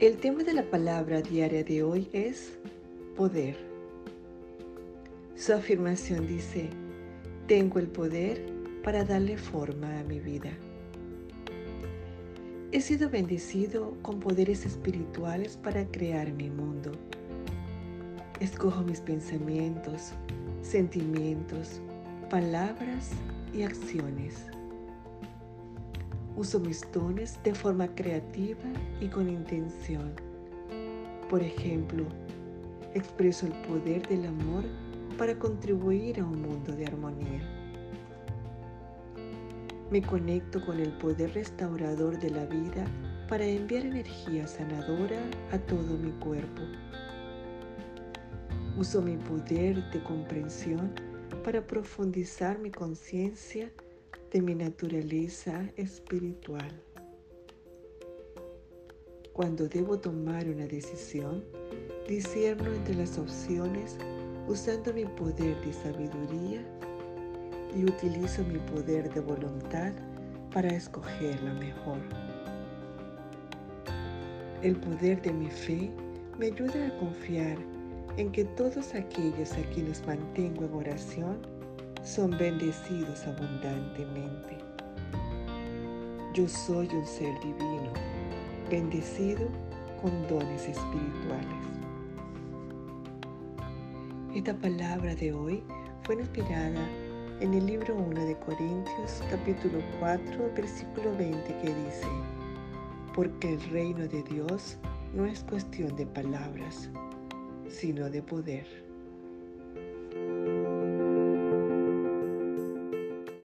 El tema de la palabra diaria de hoy es poder. Su afirmación dice, tengo el poder para darle forma a mi vida. He sido bendecido con poderes espirituales para crear mi mundo. Escojo mis pensamientos, sentimientos, palabras y acciones. Uso mis dones de forma creativa y con intención. Por ejemplo, expreso el poder del amor para contribuir a un mundo de armonía. Me conecto con el poder restaurador de la vida para enviar energía sanadora a todo mi cuerpo. Uso mi poder de comprensión para profundizar mi conciencia de mi naturaleza espiritual. Cuando debo tomar una decisión, discierno entre las opciones usando mi poder de sabiduría y utilizo mi poder de voluntad para escoger lo mejor. El poder de mi fe me ayuda a confiar en que todos aquellos a quienes mantengo en oración son bendecidos abundantemente. Yo soy un ser divino, bendecido con dones espirituales. Esta palabra de hoy fue inspirada en el libro 1 de Corintios capítulo 4 versículo 20 que dice, porque el reino de Dios no es cuestión de palabras, sino de poder.